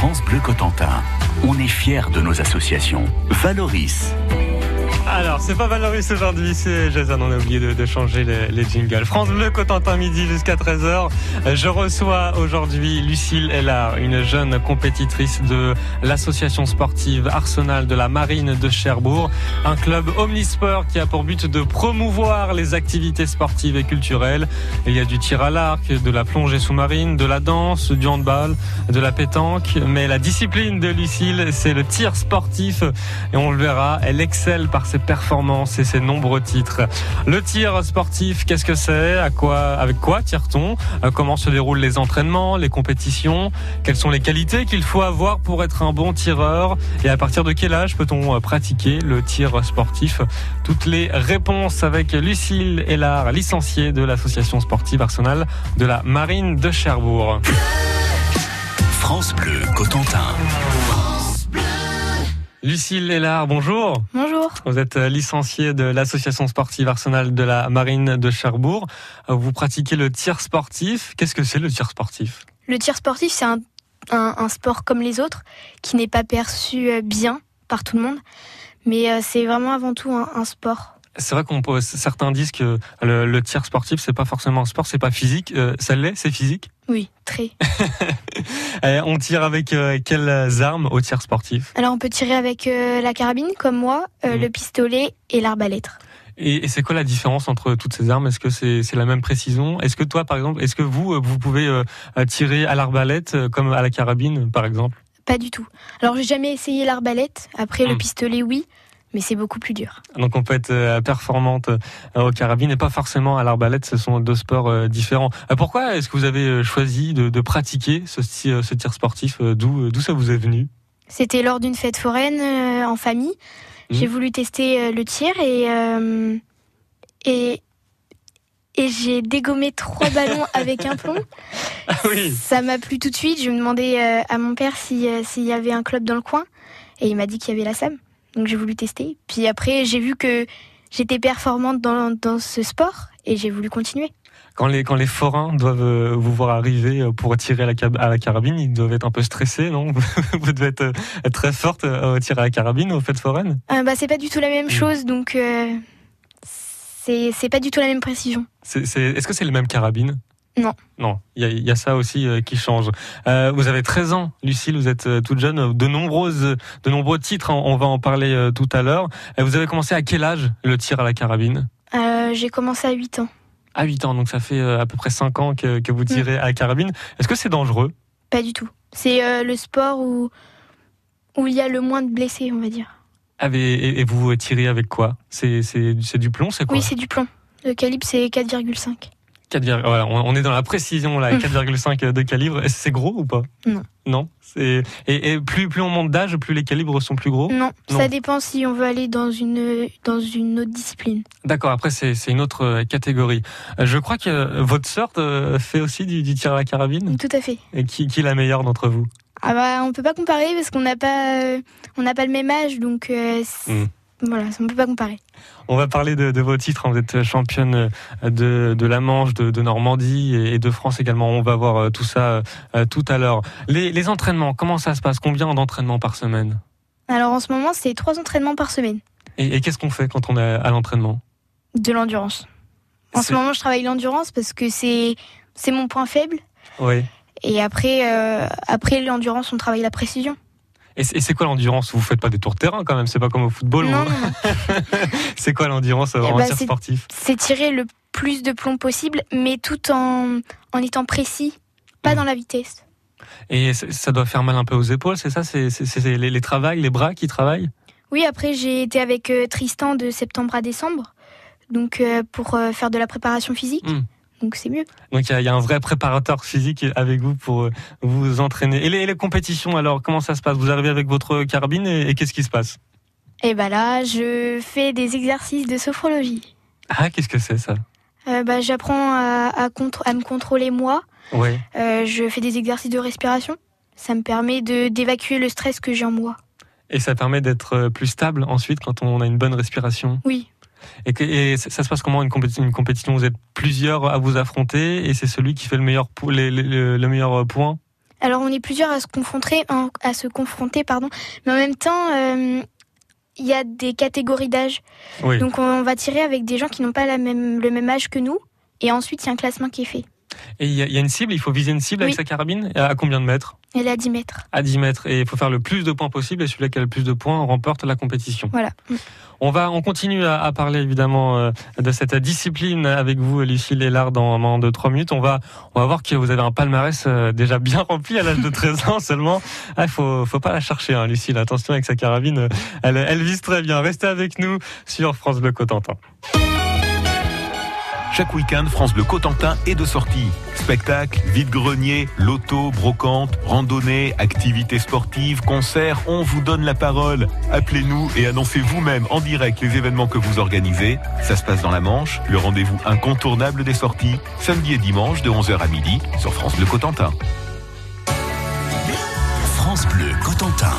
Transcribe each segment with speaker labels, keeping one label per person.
Speaker 1: France Bleu Cotentin, on est fiers de nos associations. Valoris,
Speaker 2: alors, c'est pas Valoris aujourd'hui, c'est Jason. On a oublié de, changer les, jingles. France Bleu, Cotentin midi jusqu'à 13h. Je reçois aujourd'hui Lucille Ellard, une jeune compétitrice de l'association sportive Arsenal de la Marine de Cherbourg. Un club omnisport qui a pour but de promouvoir les activités sportives et culturelles. Il y a du tir à l'arc, de la plongée sous-marine, de la danse, du handball, de la pétanque. Mais la discipline de Lucille, c'est le tir sportif. Et on le verra, elle excelle par ses performances et ses nombreux titres. Le tir sportif, qu'est-ce que c'est? À quoi, avec quoi tire-t-on? Euh, Comment se déroulent les entraînements, les compétitions? Quelles sont les qualités qu'il faut avoir pour être un bon tireur? Et à partir de quel âge peut-on euh, pratiquer le tir sportif? Toutes les réponses avec Lucille Hélard, licenciée de l'association sportive Arsenal de la Marine de Cherbourg.
Speaker 1: France Bleu Cotentin.
Speaker 2: Lucille Lélard, bonjour.
Speaker 3: Bonjour.
Speaker 2: Vous êtes euh, licenciée de l'association sportive Arsenal de la Marine de Cherbourg. Euh, vous pratiquez le tir sportif. Qu'est-ce que c'est le tir sportif?
Speaker 3: Le tir sportif, c'est un, sport comme les autres qui n'est pas perçu euh, bien par tout le monde, mais c'est vraiment avant tout un sport.
Speaker 2: C'est vrai qu'on certains disent que le, tir sportif c'est pas forcément un sport, c'est pas physique. Euh, ça l'est, c'est physique?
Speaker 3: Oui, très.
Speaker 2: Eh, on tire avec euh, quelles armes au tir sportif?
Speaker 3: Alors on peut tirer avec euh, la carabine comme moi, mhm. le pistolet et l'arbalète.
Speaker 2: Et, c'est quoi la différence entre toutes ces armes? Est-ce que c'est la même précision? Est-ce que toi, par exemple, est-ce que vous, vous pouvez tirer à l'arbalète comme à la carabine, par exemple?
Speaker 3: Pas du tout. Alors j'ai jamais essayé l'arbalète. Après le mhm. pistolet, oui mais c'est beaucoup plus dur.
Speaker 2: Donc on peut être euh, performante euh, au carabine et pas forcément à l'arbalète, ce sont deux sports euh, différents. Pourquoi est-ce que vous avez choisi de, pratiquer ce, ce, tir sportif D'où ça vous est venu?
Speaker 3: C'était lors d'une fête foraine en famille. Mmh. J'ai voulu tester le tir et et et j'ai dégommé trois ballons avec un plomb.
Speaker 2: Ah oui.
Speaker 3: Ça m'a plu tout de suite. Je me demandais à mon père s'il y avait un club dans le coin et il m'a dit qu'il y avait la SAM. Donc j'ai voulu tester. Puis après, j'ai vu que j'étais performante dans, dans ce sport et j'ai voulu continuer.
Speaker 2: Quand les, quand les forains doivent euh, vous voir arriver euh, pour tirer à la, à la carabine, ils doivent être un peu stressés, non? Vous devez être, être, très forte euh, au tirer à la carabine aux fêtes foraines
Speaker 3: euh, bah, C'est pas du tout la même chose, donc euh, c'est pas du tout la même précision.
Speaker 2: Est-ce que c'est les mêmes carabines?
Speaker 3: Non.
Speaker 2: Non, il y, a ça aussi euh, qui change. Euh, vous avez 13 ans, Lucille, vous êtes euh, toute jeune, de nombreuses, de nombreux titres, on va en parler tout à l'heure. Vous avez commencé à quel âge le tir à la carabine?
Speaker 3: J'ai commencé à 8 ans.
Speaker 2: À 8 ans, donc ça fait à peu près 5 ans que, vous tirez mm. à la carabine. Est-ce que c'est dangereux?
Speaker 3: Pas du tout. C'est le sport où, où il y a le moins de blessés, on va dire.
Speaker 2: Ah, et, vous tirez avec quoi? C'est du plomb, c'est quoi?
Speaker 3: Oui, c'est du plomb. Le calibre, c'est 4,5
Speaker 2: on est dans la précision là, 4,5 de calibre. C'est gros ou pas?
Speaker 3: Non.
Speaker 2: Non. Et, et, plus plus on monte d'âge, plus les calibres sont plus gros?
Speaker 3: Non, ça dépend si on veut aller dans une dans une autre discipline.
Speaker 2: D'accord. Après c'est une autre euh, catégorie. Euh, je crois que votre sœur euh, fait aussi du, tir à la carabine?
Speaker 3: Tout à fait.
Speaker 2: Et qui, qui est la meilleure d'entre vous?
Speaker 3: Ah bah on peut pas comparer parce qu'on n'a pas on n'a pas le même âge donc. Hmm. Voilà, on ne peut pas comparer.
Speaker 2: On va parler de, vos titres. Vous êtes championne de, de la Manche, de, Normandie et de France également. On va voir euh, tout ça euh, tout à l'heure. Les, entraînements, comment ça se passe? Combien d'entraînements par semaine?
Speaker 3: Alors en ce moment, c'est trois entraînements par semaine.
Speaker 2: Et, qu'est-ce qu'on fait quand on est à l'entraînement?
Speaker 3: De l'endurance. En ce moment, je travaille l'endurance parce que c'est c'est mon point faible.
Speaker 2: Oui.
Speaker 3: Et après, euh, après l'endurance, on travaille la précision.
Speaker 2: Et c'est quoi l'endurance? Vous faites pas des tours de terrain quand même, c'est pas comme au football.
Speaker 3: Non,
Speaker 2: c'est quoi l'endurance en eh ben, sportif
Speaker 3: C'est tirer le plus de plomb possible, mais tout en, en étant précis, pas hmm. dans la vitesse.
Speaker 2: Et ça doit faire mal un peu aux épaules, c'est ça? C'est les, les travails, les bras qui travaillent?
Speaker 3: Oui, après j'ai été avec euh, Tristan de septembre à décembre, donc euh, pour euh, faire de la préparation physique. Hmm donc c'est mieux.
Speaker 2: Donc il y, a un vrai préparateur physique avec vous pour euh, vous entraîner. Et les, compétitions alors, comment ça se passe? Vous arrivez avec votre carabine et, qu'est-ce qui se passe?
Speaker 3: Eh ben là, je fais des exercices de sophrologie.
Speaker 2: Ah, qu'est-ce que c'est ça?
Speaker 3: Euh, bah, J'apprends à, à, me contrôler moi.
Speaker 2: Ouais.
Speaker 3: Euh, je fais des exercices de respiration. Ça me permet d'évacuer le stress que j'ai en moi.
Speaker 2: Et ça permet d'être plus stable ensuite quand on a une bonne respiration?
Speaker 3: Oui,
Speaker 2: et, ça se passe comment une compétition, une compétition? Vous êtes plusieurs à vous affronter et c'est celui qui fait le meilleur, le meilleur point?
Speaker 3: Alors on est plusieurs à se confronter, à se confronter, pardon, mais en même temps, euh, il y a des catégories d'âge. Donc on va tirer avec des gens qui n'ont pas la même, le même âge que nous, et ensuite il y a un classement qui est fait.
Speaker 2: Et il y, a une cible, il faut viser une cible avec sa carabine À combien de mètres?
Speaker 3: Elle est à 10 mètres.
Speaker 2: À 10 mètres. Et il faut faire le plus de points possible et celui qui a le plus de points remporte la compétition.
Speaker 3: Voilà.
Speaker 2: On va, on continue à, parler évidemment euh, de cette discipline avec vous, Lucille Lard, dans moins de 3 minutes. On va, on va voir que vous avez un palmarès euh, déjà bien rempli à l'âge de 13 ans seulement. Il ah, faut, faut pas la chercher, hein, Lucille. Attention avec sa carabine. Elle, elle vise très bien. Restez avec nous sur France Bleu Cotentin.
Speaker 1: Chaque week-end, France Bleu Cotentin est de sortie. Spectacles, vide-grenier, loto, brocante, randonnée, activités sportives, concerts, on vous donne la parole. Appelez-nous et annoncez vous-même en direct les événements que vous organisez. Ça se passe dans la Manche, le rendez-vous incontournable des sorties, samedi et dimanche de 11h à midi sur France Bleu Cotentin. France Bleu Cotentin.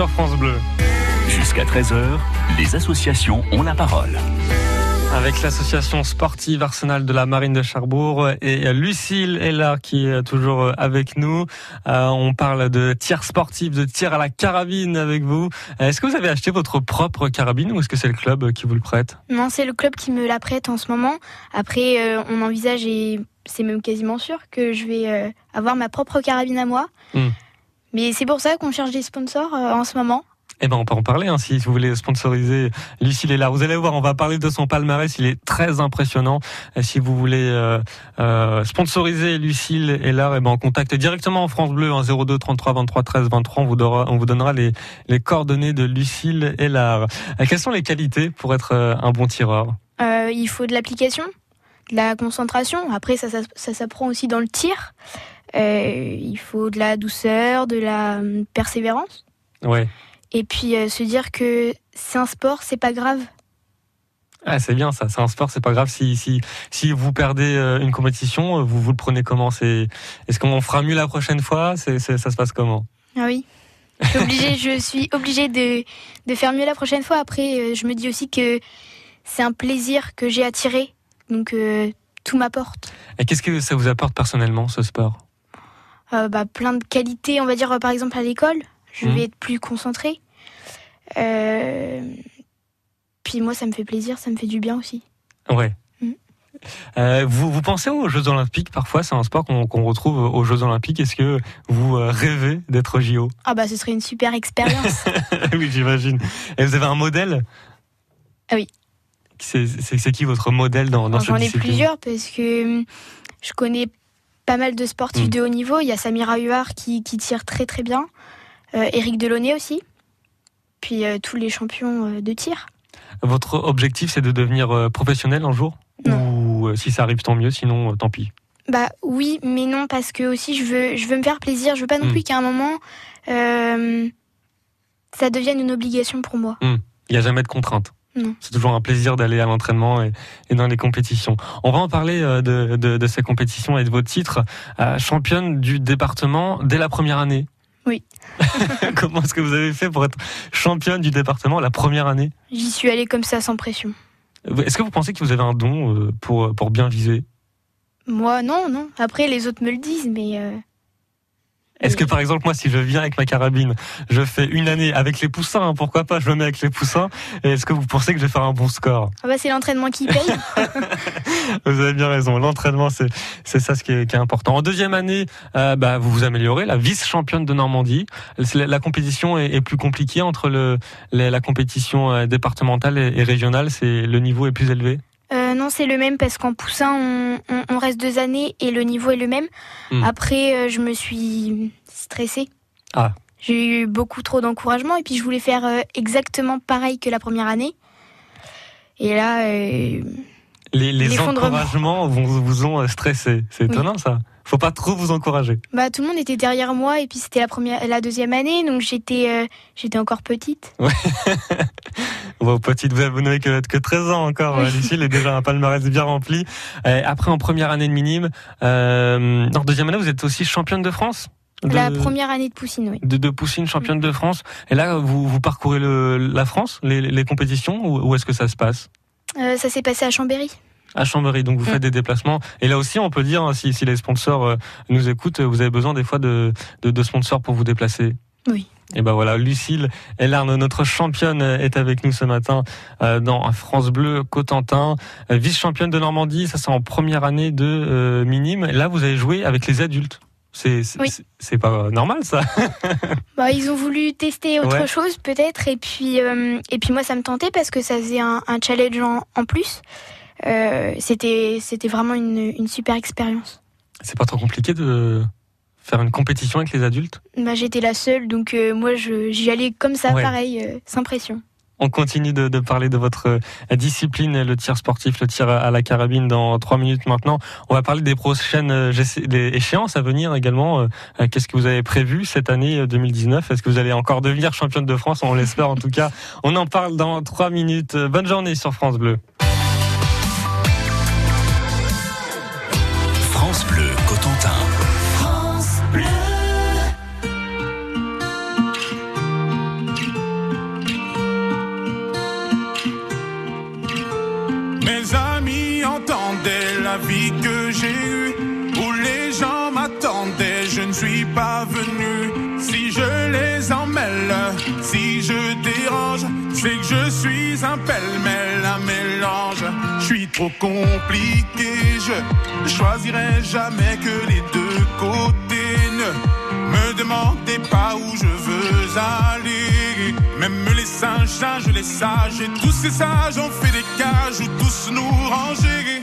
Speaker 2: Sur France Bleu.
Speaker 1: Jusqu'à 13h, les associations ont la parole.
Speaker 2: avec l'association sportive Arsenal de la Marine de Cherbourg et Lucille est là qui est toujours avec nous. Euh, on parle de tir sportif, de tir à la carabine avec vous. Est-ce que vous avez acheté votre propre carabine ou est-ce que c'est le club qui vous le prête?
Speaker 3: Non, c'est le club qui me la prête en ce moment. Après, euh, on envisage et c'est même quasiment sûr que je vais euh, avoir ma propre carabine à moi. Hmm. Mais c'est pour ça qu'on cherche des sponsors en ce moment.
Speaker 2: Eh ben, on peut en parler hein, si vous voulez sponsoriser Lucille est là. Vous allez voir, on va parler de son palmarès. Il est très impressionnant. Et si vous voulez euh, euh, sponsoriser Lucille est là, eh ben, on contacte directement en France Bleu en 02 33 23 13 23. On vous donnera, on vous donnera les, les coordonnées de Lucille et. Euh, quelles sont les qualités pour être euh, un bon tireur?
Speaker 3: Euh, Il faut de l'application, de la concentration. Après, ça, ça, ça s'apprend aussi dans le tir. Euh, il faut de la douceur, de la hum, persévérance.
Speaker 2: Ouais.
Speaker 3: Et puis euh, se dire que c'est un sport, c'est pas grave.
Speaker 2: Ah, c'est bien ça, c'est un sport, c'est pas grave. Si, si, si vous perdez euh, une compétition, vous, vous le prenez comment? C'est, Est-ce qu'on fera mieux la prochaine fois? C'est, Ça se passe comment?
Speaker 3: Ah oui. Je, je suis obligée de, de faire mieux la prochaine fois. Après, je me dis aussi que c'est un plaisir que j'ai attiré. Donc, tout m'apporte.
Speaker 2: Et qu'est-ce que ça vous apporte personnellement, ce sport?
Speaker 3: Euh, bah, Plein de qualités, on va dire, par exemple, à l'école je mmh. vais être plus concentrée. Euh, puis moi, ça me fait plaisir, ça me fait du bien aussi.
Speaker 2: Ouais. Mmh. Euh, vous, vous pensez aux Jeux Olympiques parfois C'est un sport qu'on retrouve aux Jeux Olympiques. Est-ce que vous euh, rêvez d'être JO
Speaker 3: Ah bah ce serait une super expérience.
Speaker 2: oui, j'imagine. Et vous avez un modèle?
Speaker 3: Ah oui.
Speaker 2: C'est qui votre modèle dans, dans
Speaker 3: J'en ai plusieurs parce que hum, je connais pas mal de sportifs mmh. de haut niveau. Il y a Samira Huard qui, qui tire très très bien. Eric euh, Delaunay aussi, puis euh, tous les champions euh, de tir.
Speaker 2: Votre objectif, c'est de devenir professionnel un jour? Ou si ça arrive, tant mieux, sinon, tant pis
Speaker 3: Bah oui, mais non, parce que aussi, je veux, je veux me faire plaisir. Je veux pas non hmm. plus qu'à un moment, ça devienne une obligation pour moi.
Speaker 2: Hmm. Il n'y a jamais de contrainte c'est toujours un plaisir d'aller à l'entraînement et, dans les compétitions. On va en parler de, de, ces compétitions et de vos titres. championne du département dès la première année.
Speaker 3: Oui.
Speaker 2: Comment est-ce que vous avez fait pour être championne du département la première année?
Speaker 3: J'y suis allée comme ça, sans pression.
Speaker 2: Est-ce que vous pensez que vous avez un don euh, pour, pour bien viser?
Speaker 3: Moi, non, non. Après, les autres me le disent, mais euh,
Speaker 2: est-ce que par exemple moi si je viens avec ma carabine, je fais une année avec les poussins, hein, pourquoi pas, je me mets avec les poussins, est-ce que vous pensez que je vais faire un bon score?
Speaker 3: Ah bah C'est l'entraînement qui paye.
Speaker 2: vous avez bien raison, l'entraînement c'est c'est ça ce qui est, qui est, important. En deuxième année, euh, bah, vous vous améliorez, la vice-championne de Normandie. La, la compétition est, est, plus compliquée entre le, la, compétition euh, départementale et, et régionale, c'est le niveau est plus élevé?
Speaker 3: Euh, non, c'est le même parce qu'en poussin, on, reste deux années et le niveau est le même. Hmm. Après, euh, je me suis stressée.
Speaker 2: Ah.
Speaker 3: J'ai eu beaucoup trop d'encouragement et puis je voulais faire euh, exactement pareil que la première année. Et là,
Speaker 2: les, les encouragements vous, vous ont stressé. C'est étonnant ça faut pas trop vous encourager.
Speaker 3: Bah tout le monde était derrière moi et puis c'était la première, la deuxième année, donc j'étais, j'étais encore petite.
Speaker 2: Ouais. bon, petite, vous n'avez que, que 13 ans encore. Oui. Lucille est déjà un palmarès bien rempli. Et après, en première année de minime, euh, en deuxième année, vous êtes aussi championne de France?
Speaker 3: La première année de Poussine, oui.
Speaker 2: De, de Poussine, championne de France. Et là, vous, vous parcourez le, la France, les, les compétitions, ou où est-ce que ça se passe?
Speaker 3: Euh, Ça s'est passé à Chambéry
Speaker 2: à Chambéry. Donc vous mm. faites des déplacements. Et là aussi, on peut dire, hein, si, si les sponsors euh, nous écoutent, vous avez besoin des fois de, de, de sponsors pour vous déplacer.
Speaker 3: Oui.
Speaker 2: Et ben voilà, Lucille Elarne, notre championne, est avec nous ce matin euh, dans France Bleu Cotentin, euh, vice-championne de Normandie. Ça c'est en première année de euh, minime. Là, vous avez joué avec les adultes. C'est c'est pas normal ça.
Speaker 3: bah, ils ont voulu tester autre chose peut-être et puis et puis moi ça me tentait parce que ça faisait un, un challenge en, en plus. Euh, c'était c'était vraiment une, une super expérience.
Speaker 2: C'est pas trop compliqué de faire une compétition avec les adultes
Speaker 3: bah, J'étais la seule, donc euh, moi j'y allais comme ça, pareil, euh, sans pression.
Speaker 2: On continue de, de, parler de votre discipline, le tir sportif, le tir à la carabine dans trois minutes maintenant. On va parler des prochaines des échéances à venir également. Qu'est-ce que vous avez prévu cette année 2019 Est-ce que vous allez encore devenir championne de France? On l'espère en tout cas. On en parle dans trois minutes. Bonne journée sur France Bleu.
Speaker 4: Je suis un pêle-mêle, un mélange. Je suis trop compliqué, je choisirai jamais que les deux côtés. Ne me demandez pas où je veux aller. Même les singes, singes, les sages, et tous ces sages ont fait des cages où tous nous ranger.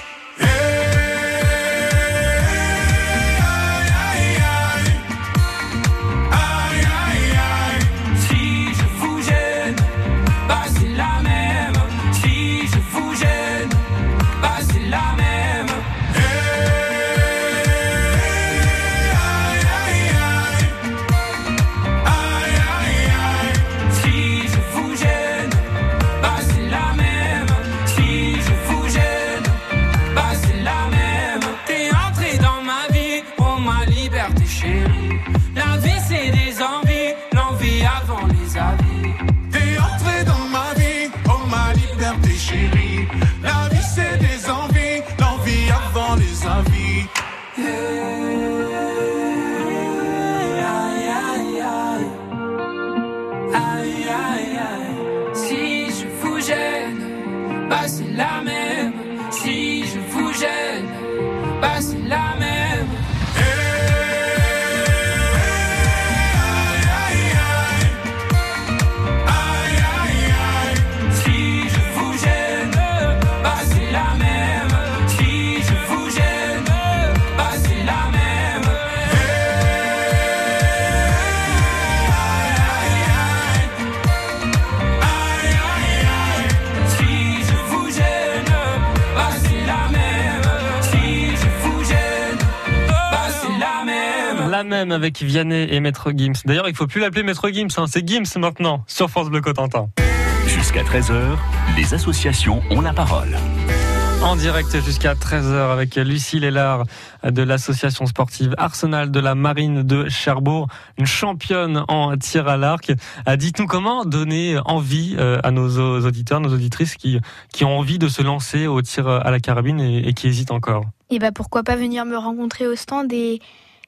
Speaker 2: Même avec Vianney et Maître Gims. D'ailleurs, il faut plus l'appeler Maître Gims, hein. c'est Gims maintenant sur France Bleu Cotentin.
Speaker 5: Jusqu'à 13h, les associations ont la parole.
Speaker 2: En direct jusqu'à 13h avec Lucie Lélard de l'association sportive Arsenal de la Marine de Cherbourg, une championne en tir à l'arc. Euh, dites-nous comment donner envie euh, à nos auditeurs, nos auditrices qui, qui ont envie de se lancer au tir à la carabine et, qui hésitent encore?
Speaker 3: Et eh bah ben, pourquoi pas venir me rencontrer au stand et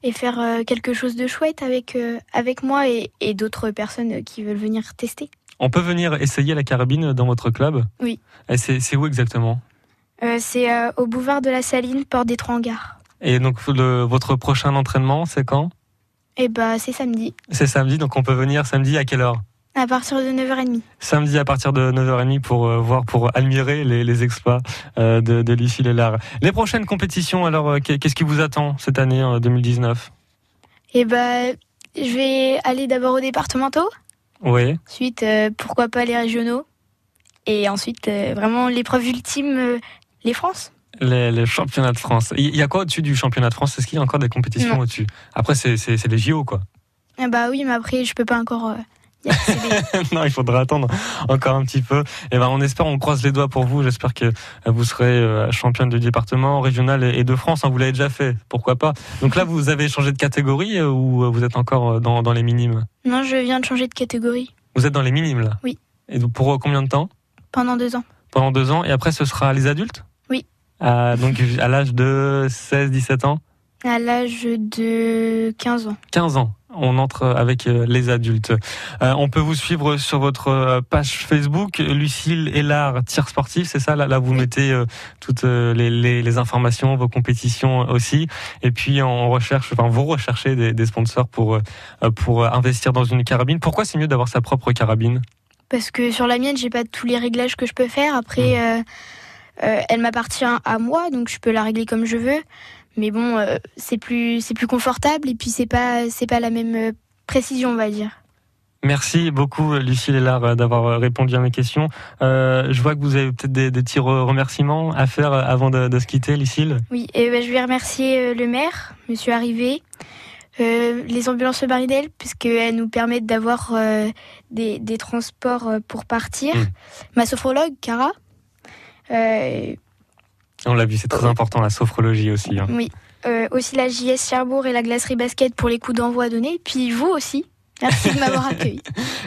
Speaker 3: et faire euh, quelque chose de chouette avec, euh, avec moi et, d'autres personnes qui veulent venir tester.
Speaker 2: On peut venir essayer la carabine dans votre club?
Speaker 3: Oui.
Speaker 2: C'est où exactement?
Speaker 3: Euh, C'est au boulevard de la Saline, porte des Trois Hangars.
Speaker 2: Et donc votre prochain entraînement, c'est quand?
Speaker 3: Eh bah, c'est samedi.
Speaker 2: C'est samedi, donc on peut venir samedi à quelle heure?
Speaker 3: À partir de 9h30.
Speaker 2: Samedi à partir de 9h30 pour euh, voir, pour admirer les, les exploits euh, de, de Lucie Lellard. Les prochaines compétitions, alors, euh, qu'est-ce qui vous attend cette année en 2019
Speaker 3: Eh ben, je vais aller d'abord aux départementaux.
Speaker 2: Oui.
Speaker 3: Ensuite, pourquoi pas les régionaux. Et ensuite, vraiment l'épreuve ultime, les France.
Speaker 2: Les, les, championnats de France. Il y a quoi au-dessus du championnat de France? Est-ce qu'il y a encore des compétitions au-dessus? Après, c'est les JO, quoi.
Speaker 3: Eh bah oui, mais après, je peux pas encore
Speaker 2: non, il faudra attendre encore un petit peu. Et eh ben, on espère, on croise les doigts pour vous. J'espère que vous serez euh, championne du département, régional et de France. Hein, vous l'avez déjà fait, pourquoi pas. Donc là, vous avez changé de catégorie euh, ou vous êtes encore euh, dans, dans les minimes?
Speaker 3: Non, je viens de changer de catégorie.
Speaker 2: Vous êtes dans les minimes là?
Speaker 3: Oui.
Speaker 2: Et pour combien de temps?
Speaker 3: Pendant deux ans.
Speaker 2: Pendant deux ans. Et après, ce sera les adultes?
Speaker 3: Oui.
Speaker 2: donc à l'âge de 16, 17 ans?
Speaker 3: À l'âge de 15 ans.
Speaker 2: 15 ans on entre avec les adultes. on peut vous suivre sur votre page Facebook, Lucille Hélard, tir sportif, c'est ça? Là, là, vous mettez toutes les, les, informations, vos compétitions aussi. Et puis, on recherche, enfin, vous recherchez des, des sponsors pour, pour investir dans une carabine. Pourquoi c'est mieux d'avoir sa propre carabine?
Speaker 3: Parce que sur la mienne, j'ai pas tous les réglages que je peux faire. Après, mmh. Euh, elle m'appartient à moi, donc je peux la régler comme je veux. Mais bon, euh, c'est plus c'est plus confortable et puis c'est pas c'est pas la même euh, précision, on va dire.
Speaker 2: Merci beaucoup, Lucie Lélard, d'avoir répondu à mes questions. je vois que vous avez peut-être des, des, petits remerciements à faire avant de, se quitter, Lucille.
Speaker 3: Oui, et ben, je vais remercier le maire, Monsieur Arrivé, les ambulances Marinelle, puisqu'elles nous permettent d'avoir des, des, transports pour partir. Mmh. Ma sophrologue, Cara,
Speaker 2: euh, On l'a vu, c'est très important la sophrologie aussi. Hein.
Speaker 3: Oui. Euh, aussi la JS Cherbourg et la glacerie basket pour les coups d'envoi donnés. Puis vous aussi. Merci de m'avoir accueilli.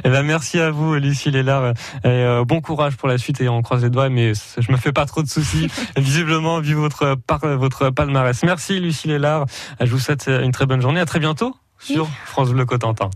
Speaker 2: eh ben, merci à vous, Lucie Lélard. Et, euh, bon courage pour la suite et on croise les doigts, mais je me fais pas trop de soucis. Visiblement, vu votre, votre palmarès. Merci, Lucie Lélard. Je vous souhaite une très bonne journée. À très bientôt sur France Bleu Cotentin.